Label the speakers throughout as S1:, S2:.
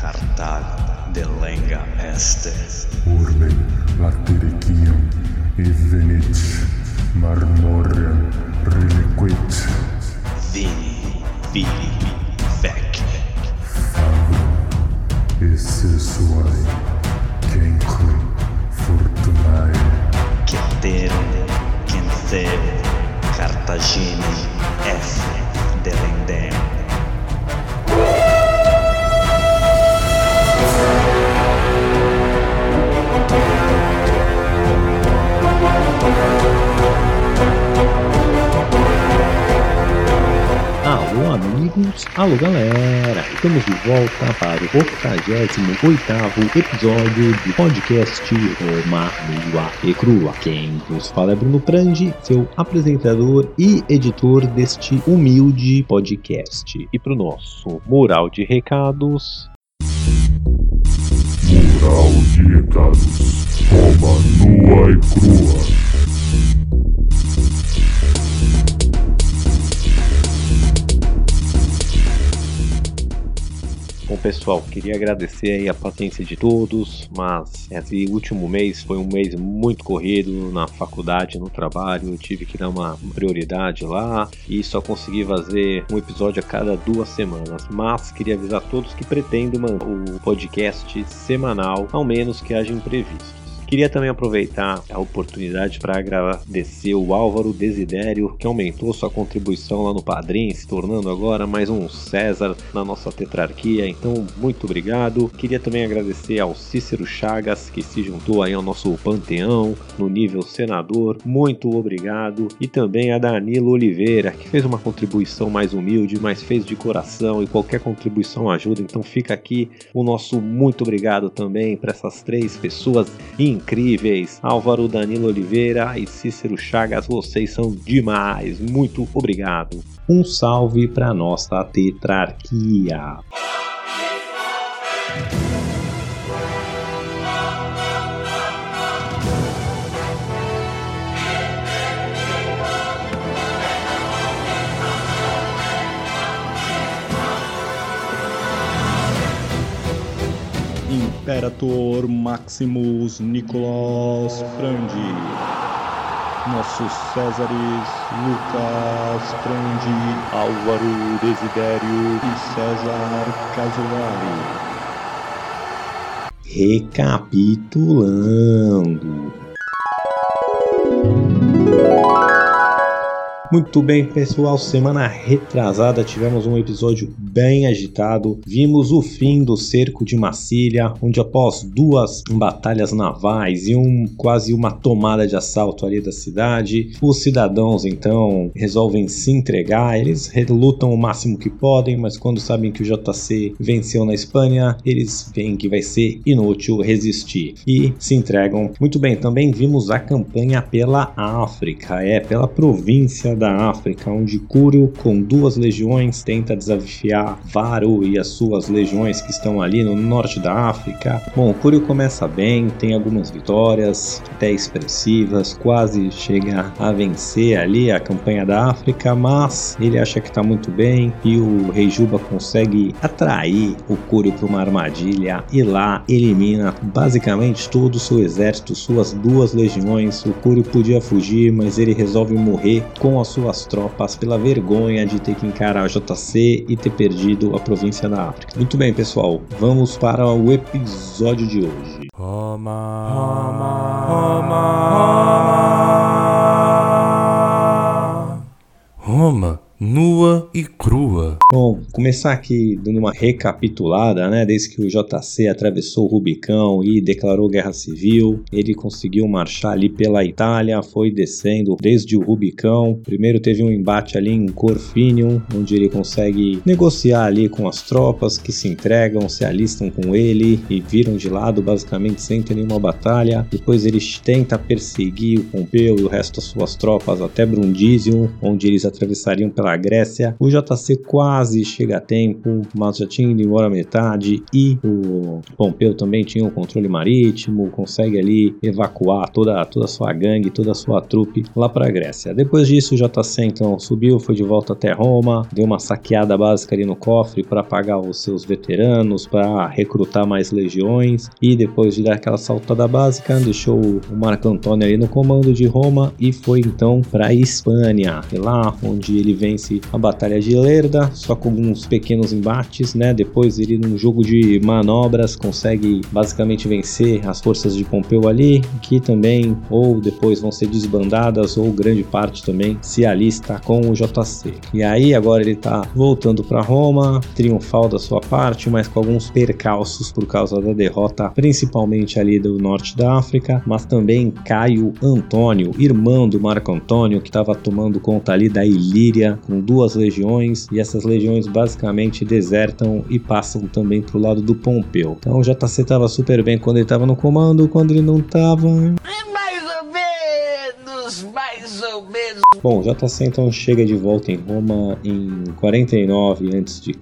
S1: Cartal de lenga este.
S2: Urbe latericium evenit marmorem reliquit
S1: Vini, vili, vec.
S2: fabrum esse suae cenque fortunae
S1: Ceterum, Cenceu, Cartagine, F. Delendem.
S3: Amigos, alô galera, estamos de volta para o 88 episódio do podcast Roma Nua e Crua. Quem vos fala é Bruno Prandi, seu apresentador e editor deste humilde podcast. E para o nosso mural de recados,
S2: Mural de recados. Roma nua e crua
S3: Bom, pessoal, queria agradecer aí a paciência de todos, mas esse último mês foi um mês muito corrido na faculdade, no trabalho. Eu tive que dar uma prioridade lá e só consegui fazer um episódio a cada duas semanas. Mas queria avisar todos que pretendo o podcast semanal, ao menos que haja imprevistos. Queria também aproveitar a oportunidade para agradecer o Álvaro Desidério, que aumentou sua contribuição lá no Padrim, se tornando agora mais um César na nossa tetrarquia. Então, muito obrigado. Queria também agradecer ao Cícero Chagas, que se juntou aí ao nosso panteão no nível senador. Muito obrigado. E também a Danilo Oliveira, que fez uma contribuição mais humilde, mas fez de coração e qualquer contribuição ajuda. Então, fica aqui o nosso muito obrigado também para essas três pessoas incríveis. Álvaro Danilo Oliveira e Cícero Chagas, vocês são demais. Muito obrigado. Um salve para nossa tetrarquia.
S4: Imperator Maximus Nicolas Frandi. Nossos Césares Lucas Frandi, Álvaro Desidério e César Casolari.
S3: Recapitulando. Muito bem, pessoal. Semana retrasada tivemos um episódio bem agitado. Vimos o fim do cerco de Massília, onde após duas batalhas navais e um quase uma tomada de assalto ali da cidade, os cidadãos então resolvem se entregar. Eles relutam o máximo que podem, mas quando sabem que o JC venceu na Espanha, eles veem que vai ser inútil resistir e se entregam. Muito bem, também vimos a campanha pela África, é pela província da África, onde Cúrio, com duas legiões, tenta desafiar Varo e as suas legiões que estão ali no norte da África. Bom, Cúrio começa bem, tem algumas vitórias, até expressivas, quase chega a vencer ali a campanha da África, mas ele acha que está muito bem e o rei Juba consegue atrair o Cúrio para uma armadilha e lá elimina basicamente todo o seu exército, suas duas legiões. O Cúrio podia fugir, mas ele resolve morrer com as suas tropas pela vergonha de ter que encarar a JC e ter perdido a província da África. Muito bem, pessoal, vamos para o episódio de hoje.
S5: Roma, nua e crua.
S3: Bom, começar aqui dando uma recapitulada, né? Desde que o JC atravessou o Rubicão e declarou guerra civil, ele conseguiu marchar ali pela Itália, foi descendo desde o Rubicão. Primeiro teve um embate ali em Corfinium, onde ele consegue negociar ali com as tropas que se entregam, se alistam com ele e viram de lado basicamente sem ter nenhuma batalha. Depois ele tenta perseguir o Pompeu e o resto das suas tropas até Brundisium, onde eles atravessariam pela a Grécia. O JC quase chega a tempo, mas já tinha ido embora metade e o Pompeu também tinha um controle marítimo, consegue ali evacuar toda, toda a sua gangue, toda a sua trupe lá para a Grécia. Depois disso, o JC então subiu, foi de volta até Roma, deu uma saqueada básica ali no cofre para pagar os seus veteranos, para recrutar mais legiões e depois de dar aquela saltada básica, deixou o Marco Antônio ali no comando de Roma e foi então para Espanha, lá onde ele a Batalha de Lerda, só com alguns pequenos embates, né? Depois ele num jogo de manobras consegue basicamente vencer as forças de Pompeu ali, que também ou depois vão ser desbandadas ou grande parte também se alista com o JC. E aí agora ele tá voltando para Roma, triunfal da sua parte, mas com alguns percalços por causa da derrota, principalmente ali do norte da África, mas também Caio Antônio, irmão do Marco Antônio, que estava tomando conta ali da Ilíria com duas legiões, e essas legiões basicamente desertam e passam também pro lado do Pompeu. Então o JC estava super bem quando ele estava no comando, quando ele não estava,
S6: Mais ou menos, mais ou menos.
S3: Bom, JC então chega de volta em Roma em 49 a.C.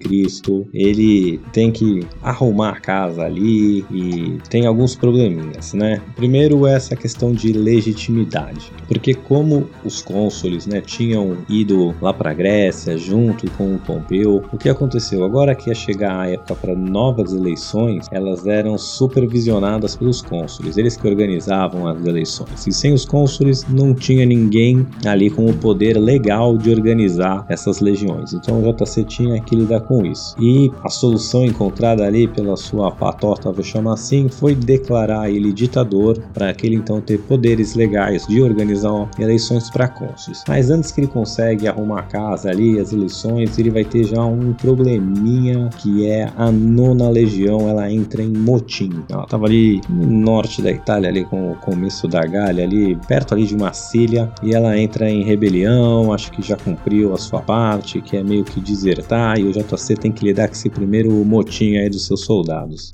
S3: Ele tem que arrumar a casa ali e tem alguns probleminhas, né? Primeiro essa questão de legitimidade, porque como os cônsules, né, tinham ido lá para Grécia junto com o Pompeu, o que aconteceu? Agora que ia chegar a época para novas eleições, elas eram supervisionadas pelos cônsules, eles que organizavam as eleições. E sem os cônsules não tinha ninguém ali com o poder legal de organizar essas legiões. Então o JC tinha que lidar com isso. E a solução encontrada ali pela sua patota, vou chamar assim, foi declarar ele ditador para que ele então ter poderes legais de organizar eleições para cônsules. Mas antes que ele consegue arrumar a casa ali, as eleições, ele vai ter já um probleminha que é a nona legião, ela entra em motim. Ela estava ali no norte da Itália, ali com o começo da Gália, ali perto ali de Massília, e ela entra em rebelião, acho que já cumpriu a sua parte, que é meio que desertar, e o JC tem que lidar com esse primeiro motim aí dos seus soldados.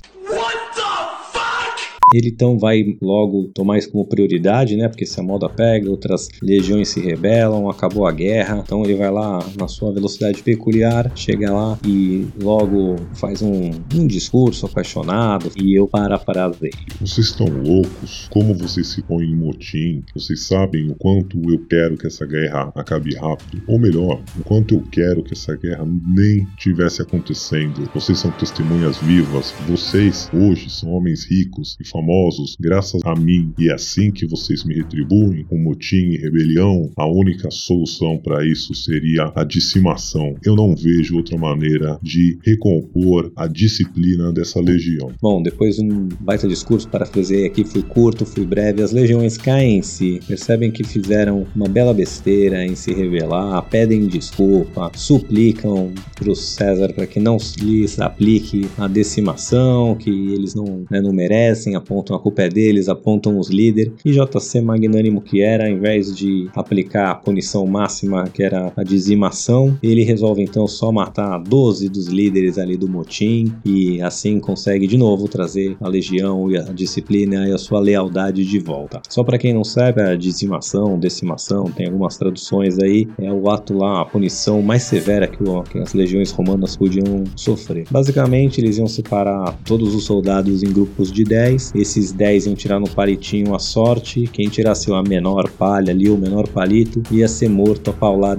S3: Ele então vai logo tomar isso como prioridade, né? Porque se a moda pega, outras legiões se rebelam, acabou a guerra. Então ele vai lá na sua velocidade peculiar, chega lá e logo faz um, um discurso apaixonado e eu parafraseio.
S2: Vocês estão loucos? Como vocês se põem em motim? Vocês sabem o quanto eu quero que essa guerra acabe rápido? Ou melhor, o quanto eu quero que essa guerra nem tivesse acontecendo. Vocês são testemunhas vivas. Vocês hoje são homens ricos e famosos graças a mim. E é assim que vocês me retribuem com motim e rebelião. A única solução para isso seria a dizimação. Eu não vejo outra maneira de recompor a disciplina dessa legião.
S3: Bom, depois de um baita discurso, parafraseei aqui, fui curto, fui breve, as legiões caem em si, percebem que fizeram uma bela besteira em se rebelar, pedem desculpa, suplicam para o César para que não lhes aplique a decimação, que eles não, né, não merecem, apontam a culpa é deles, apontam os líderes, e JC magnânimo que era, ao invés de aplicar a punição máxima, que era a dizimação, ele resolve então só matar 12 dos líderes ali do motim, e assim consegue de novo trazer a legião e a disciplina e a sua lealdade de volta. Só para quem não sabe, a dizimação, decimação, tem algumas traduções aí, é o ato lá, a punição mais severa que, o, que as legiões romanas podiam sofrer. Basicamente, eles iam separar todos os soldados em grupos de 10, esses 10 iam tirar no palitinho a sorte, quem tirasse a menor palha ali, o menor palito, ia ser morto a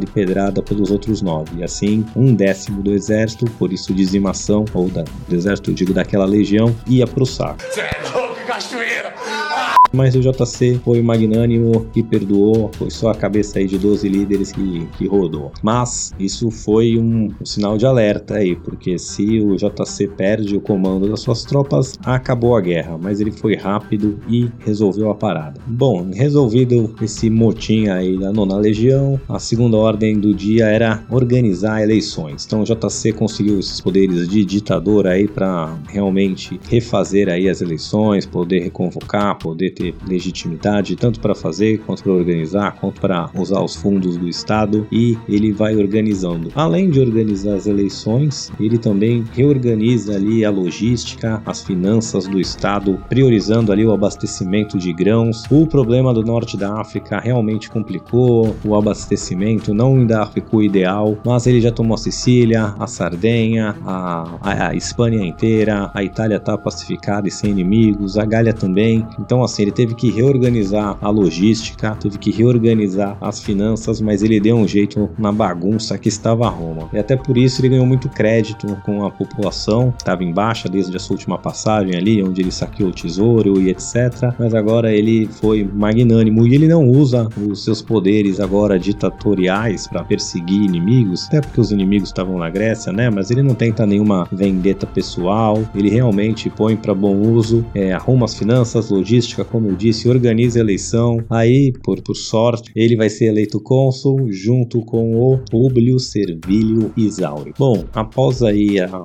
S3: e pedrada pelos outros 9. E assim, um décimo do exército, por isso dizimação, ou da, do exército, eu digo daquela legião, ia pro saco. Mas o JC foi magnânimo e perdoou, foi só a cabeça aí de 12 líderes que, que rodou. Mas isso foi um, um, sinal de alerta aí, porque se o JC perde o comando das suas tropas, acabou a guerra. Mas ele foi rápido e resolveu a parada. Bom, resolvido esse motim aí da nona legião, a segunda ordem do dia era organizar eleições. Então o JC conseguiu esses poderes de ditador aí para realmente refazer aí as eleições, poder reconvocar, poder ter legitimidade tanto para fazer, quanto para organizar, quanto para usar os fundos do Estado e ele vai organizando. Além de organizar as eleições, ele também reorganiza ali a logística, as finanças do Estado, priorizando ali o abastecimento de grãos. O problema do norte da África realmente complicou, o abastecimento não ainda ficou ideal, mas ele já tomou a Sicília, a Sardenha, a, a, a Espanha inteira, a Itália está pacificada e sem inimigos, a Gália também. Então, assim, ele teve que reorganizar a logística, teve que reorganizar as finanças, mas ele deu um jeito na bagunça que estava Roma. E até por isso ele ganhou muito crédito com a população, estava em baixa desde a sua última passagem ali, onde ele saqueou o tesouro e etc. Mas agora ele foi magnânimo e ele não usa os seus poderes agora ditatoriais para perseguir inimigos, até porque os inimigos estavam na Grécia, né? Mas ele não tenta nenhuma vendetta pessoal, ele realmente põe para bom uso, é, arruma as finanças, logística, como eu disse, organiza a eleição. Aí, por, por sorte, ele vai ser eleito cônsul junto com o Públio Servilio Isauri. Bom, após aí a,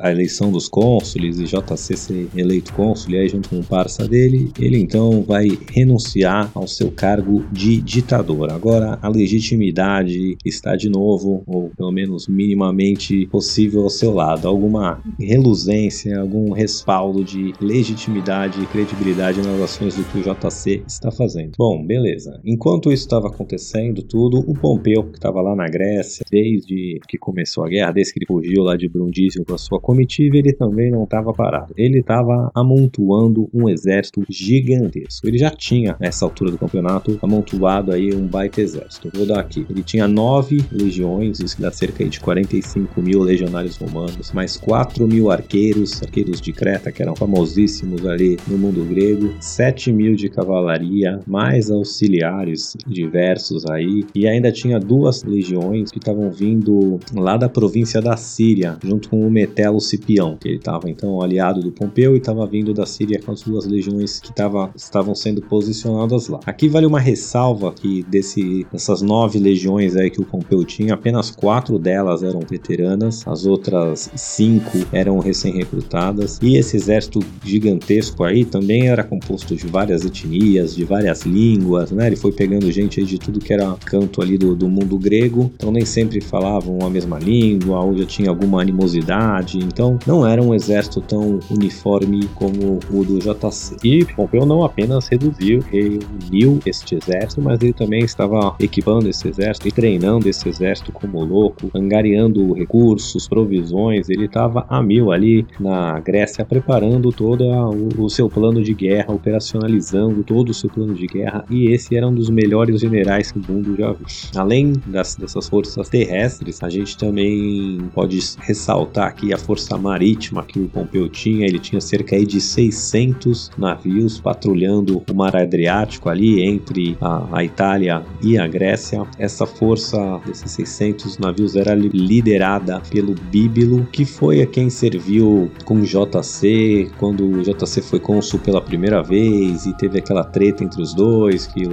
S3: a, eleição dos cônsules e JC ser eleito cônsul, aí junto com o parça dele, ele então vai renunciar ao seu cargo de ditador. Agora a legitimidade está de novo, ou pelo menos minimamente possível ao seu lado. Alguma reluzência, algum respaldo de legitimidade e credibilidade nas ações do que o JC está fazendo. Bom, beleza. Enquanto isso estava acontecendo tudo, o Pompeu, que estava lá na Grécia, desde que começou a guerra, desde que ele fugiu lá de Brundisium com a sua comitiva, ele também não estava parado. Ele estava amontoando um exército gigantesco. Ele já tinha, nessa altura do campeonato, amontoado aí um baita exército. Vou dar aqui. Ele tinha nove legiões, isso dá cerca de 45 mil legionários romanos, mais 4 mil arqueiros, arqueiros de Creta, que eram famosíssimos ali no mundo grego, 7 mil de cavalaria, mais auxiliares diversos aí, e ainda tinha duas legiões que estavam vindo lá da província da Síria, junto com o Metelo Cipião, que ele estava então aliado do Pompeu e estava vindo da Síria com as duas legiões que tava, estavam sendo posicionadas lá. Aqui vale uma ressalva que desse, dessas nove legiões aí que o Pompeu tinha, apenas quatro delas eram veteranas, as outras cinco eram recém-recrutadas, e esse exército gigantesco aí também era composto de várias etnias, de várias línguas, né? Ele foi pegando gente de tudo que era canto ali do, do mundo grego, então nem sempre falavam a mesma língua, ou já tinha alguma animosidade, então não era um exército tão uniforme como o do JC. E Pompeu não apenas reduziu, reuniu este exército, mas ele também estava equipando esse exército e treinando esse exército como louco, angariando recursos, provisões, ele estava a mil ali na Grécia preparando todo o, o seu plano de guerra, operacionalizando todo o seu plano de guerra, e esse era um dos melhores generais que o mundo já viu. Além das, dessas forças terrestres, a gente também pode ressaltar aqui a força marítima que o Pompeu tinha. Ele tinha cerca de 600 navios patrulhando o mar Adriático ali entre a, a Itália e a Grécia. Essa força desses 600 navios era liderada pelo Bíbilo, que foi a quem serviu com JC quando o JC foi cônsul pela primeira vez e teve aquela treta entre os dois que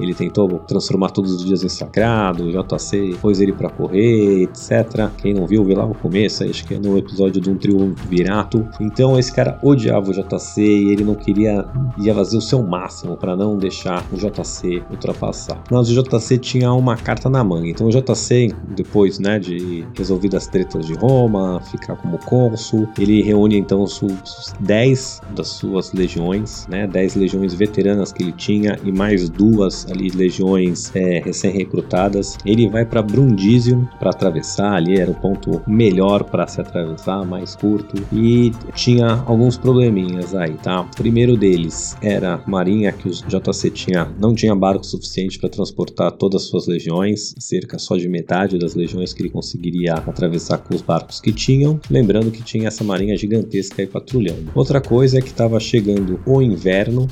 S3: ele tentou transformar todos os dias em sagrado, o JC pôs ele para correr, etc. Quem não viu, vê lá no começo, acho que é no episódio de um triunvirato. Então esse cara odiava o JC e ele não queria, ia fazer o seu máximo para não deixar o JC ultrapassar. Mas o JC tinha uma carta na manga, então o JC, depois né, de resolvidas as tretas de Roma, ficar como cônsul, ele reúne então os 10 das suas legiões, né, 10 legiões veteranas que ele tinha e mais duas ali legiões é, recém-recrutadas. Ele vai para Brundisium para atravessar ali, era o ponto melhor para se atravessar, mais curto, e tinha alguns probleminhas aí, tá? O primeiro deles era a marinha que o JC tinha, não tinha barco suficiente para transportar todas as suas legiões, cerca só de metade das legiões que ele conseguiria atravessar com os barcos que tinham. Lembrando que tinha essa marinha gigantesca aí patrulhando. Outra coisa é que estava chegando o inverno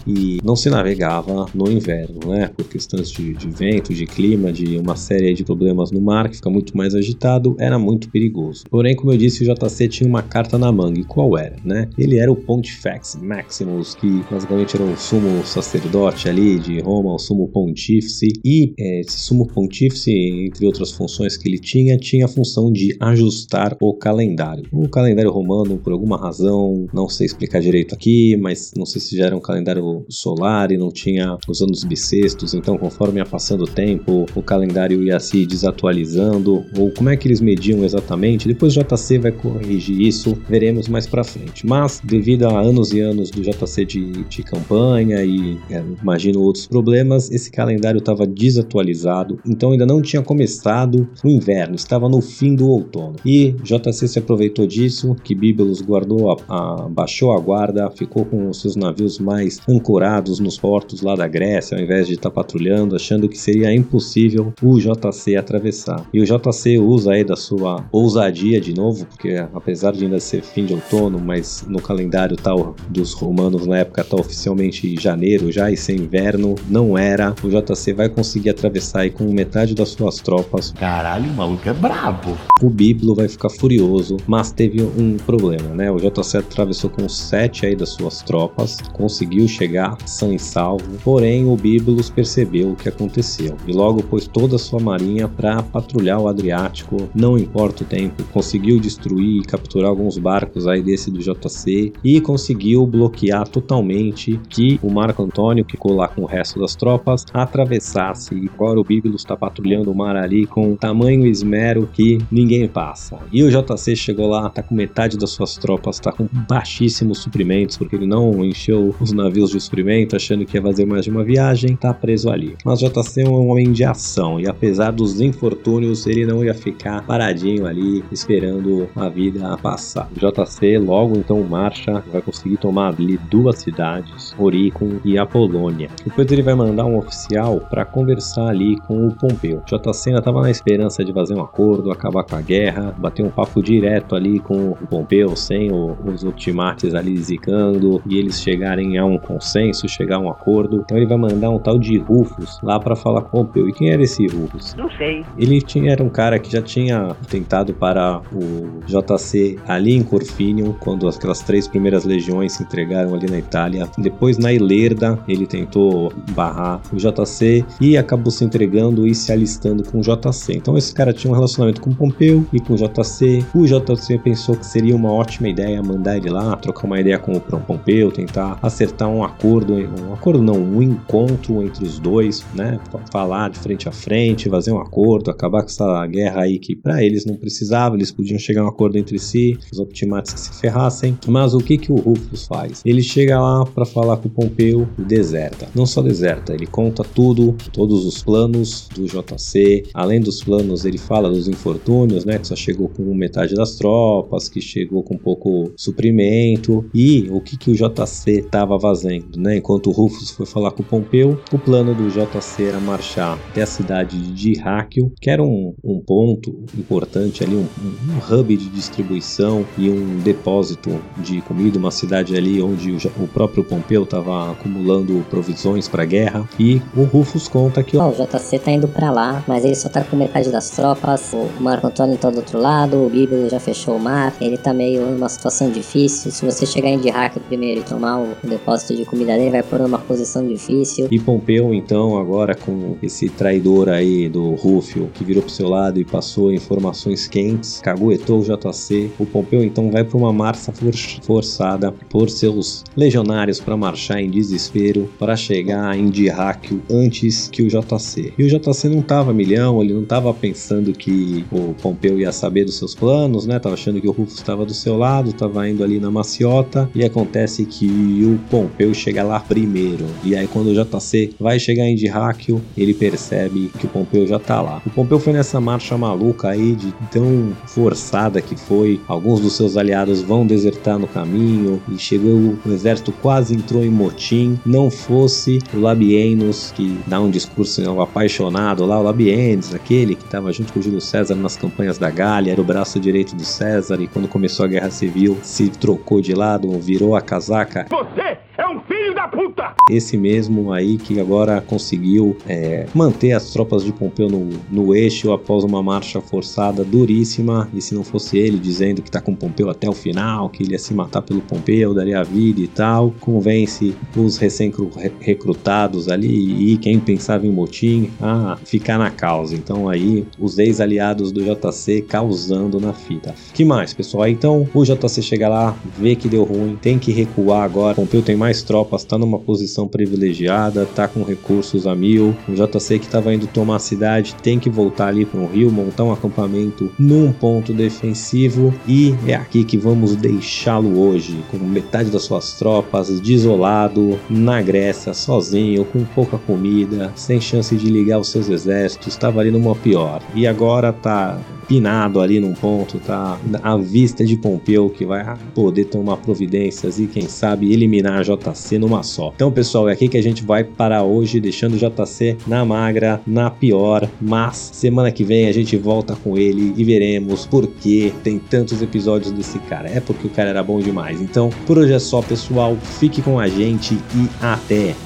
S3: e não se navegava no inverno, né? Por questões de, de vento, de clima, de uma série de problemas no mar que fica muito mais agitado, era muito perigoso. Porém, como eu disse, o JC tinha uma carta na manga. E qual era, né? Ele era o Pontifex Maximus, que basicamente era o sumo sacerdote ali de Roma, o sumo pontífice. E é, esse sumo pontífice, entre outras funções que ele tinha, tinha a função de ajustar o calendário. O calendário romano, por alguma razão, não sei explicar direito aqui, mas não sei se já era um calendário solar e não tinha os anos bissextos, então conforme ia passando o tempo, o calendário ia se desatualizando, ou como é que eles mediam exatamente, depois o JC vai corrigir isso, veremos mais pra frente. Mas, devido a anos e anos do JC de, de campanha e é, imagino outros problemas, esse calendário estava desatualizado, então ainda não tinha começado o inverno, estava no fim do outono. E JC se aproveitou disso, que Biblos guardou a, a, baixou a guarda, ficou com os seus navios mais ancorados nos portos lá da Grécia, ao invés de estar tá patrulhando, achando que seria impossível o JC atravessar. E o JC usa aí da sua ousadia de novo, porque apesar de ainda ser fim de outono, mas no calendário tal dos romanos na época tá oficialmente janeiro já e sem inverno, não era. O JC vai conseguir atravessar aí com metade das suas tropas.
S7: Caralho, o maluco é brabo.
S3: O Biblo vai ficar furioso, mas teve um problema, né? O JC atravessou com sete aí das suas tropas, conseguiu chegar são e salvo, porém o Biblos percebeu o que aconteceu e logo pôs toda a sua marinha para patrulhar o Adriático, não importa o tempo, conseguiu destruir e capturar alguns barcos aí desse do JC e conseguiu bloquear totalmente que o Marco Antônio, que ficou lá com o resto das tropas, atravessasse e agora o Biblos está patrulhando o mar ali com tamanho esmero que ninguém passa. E o JC chegou lá, tá com metade das suas tropas, tá com baixíssimos suprimentos, porque ele não encheu os navios de suprimento, achando que ia fazer mais de uma viagem, tá preso ali. Mas JC é um homem de ação, e apesar dos infortúnios, ele não ia ficar paradinho ali, esperando a vida passar. JC logo então marcha, vai conseguir tomar ali duas cidades, Oricon e Apolônia. Depois ele vai mandar um oficial para conversar ali com o Pompeu. JC ainda tava na esperança de fazer um acordo, acabar com a guerra, bater um papo direto ali com o Pompeu, sem os ultimates ali zicando, e eles chegarem a um consenso, chegar a um acordo. Então ele vai mandar um tal de Rufus lá para falar com o Pompeu. E quem era esse Rufus?
S6: Não sei.
S3: Ele tinha, era um cara que já tinha tentado para o JC ali em Corfinium, quando aquelas três primeiras legiões se entregaram ali na Itália. Depois na Ilerda, ele tentou barrar o JC e acabou se entregando e se alistando com o JC. Então esse cara tinha um relacionamento com o Pompeu e com o JC. O JC pensou que seria uma ótima ideia mandar ele lá, trocar uma ideia com o Pompeu, tentar acertar um acordo, um acordo não, um encontro entre os dois, né? Falar de frente a frente, fazer um acordo, acabar com essa guerra aí que para eles não precisava, eles podiam chegar a um acordo entre si, os optimates se ferrassem. Mas o que que o Rufus faz? Ele chega lá para falar com o Pompeu e deserta. Não só deserta, ele conta tudo, todos os planos do JC. Além dos planos, ele fala dos infortúnios, né? Que só chegou com metade das tropas, que chegou com pouco suprimento e o que que o JC estava fazendo, né? Enquanto o Rufus foi falar com o Pompeu, o plano do JC era marchar até a cidade de Dyrráquio, que era um, um ponto importante ali, um, um, hub de distribuição e um depósito de comida, uma cidade ali onde o, o próprio Pompeu estava acumulando provisões para a guerra. E o Rufus conta que
S8: oh, o JC tá indo para lá, mas ele só tá com metade das tropas, o Marco Antônio tá do outro lado, o Bíblia já fechou o mar, ele tá meio numa situação difícil. Se você chegar em Dyrráquio primeiro e tomar o, o depósito de comida dele, vai pôr numa posição difícil.
S3: E Pompeu, então, agora com esse traidor aí do Rúfio, que virou pro seu lado e passou informações quentes, caguetou o JC. O Pompeu, então, vai para uma marcha for forçada por seus legionários para marchar em desespero para chegar em Dyrráquio antes que o JC. E o JC não tava milhão, ele não tava pensando que o Pompeu ia saber dos seus planos, né? Tava achando que o Rufus estava do seu lado, tava indo ali na maciota e acontece que o Pompeu chega lá primeiro. E aí quando o JC vai chegar em Dyrráquio, ele percebe que o Pompeu já tá lá. O Pompeu foi nessa marcha maluca aí de tão forçada que foi. Alguns dos seus aliados vão desertar no caminho e chegou o exército quase entrou em motim. Não fosse o Labienus que dá um discurso apaixonado lá, o Labienus, aquele que estava junto com o Júlio César nas campanhas da Gália, era o braço direito do César e quando começou a guerra civil se trocou de lado, virou a casaca.
S6: Você é um filho puta!
S3: Esse mesmo aí que agora conseguiu é, manter as tropas de Pompeu no, no eixo após uma marcha forçada duríssima. E se não fosse ele dizendo que tá com Pompeu até o final, que ele ia se matar pelo Pompeu, daria a vida e tal, convence os recém-recrutados ali e quem pensava em motim a ficar na causa. Então aí os ex-aliados do JC causando na fita. Que mais, pessoal? Então o JC chega lá, vê que deu ruim, tem que recuar agora. Pompeu tem mais tropas, tá tá numa posição privilegiada, tá com recursos a mil. O JC que tava indo tomar a cidade tem que voltar ali para o rio, montar um acampamento num ponto defensivo e é aqui que vamos deixá-lo hoje, com metade das suas tropas, desolado, na Grécia, sozinho, com pouca comida, sem chance de ligar os seus exércitos, estava ali numa pior. E agora tá pinado ali num ponto, tá à vista de Pompeu que vai poder tomar providências e quem sabe eliminar a JC numa só. Então, pessoal, é aqui que a gente vai parar hoje, deixando o JC na magra, na pior, mas semana que vem a gente volta com ele e veremos por que tem tantos episódios desse cara. É porque o cara era bom demais. Então, por hoje é só, pessoal. Fique com a gente e até!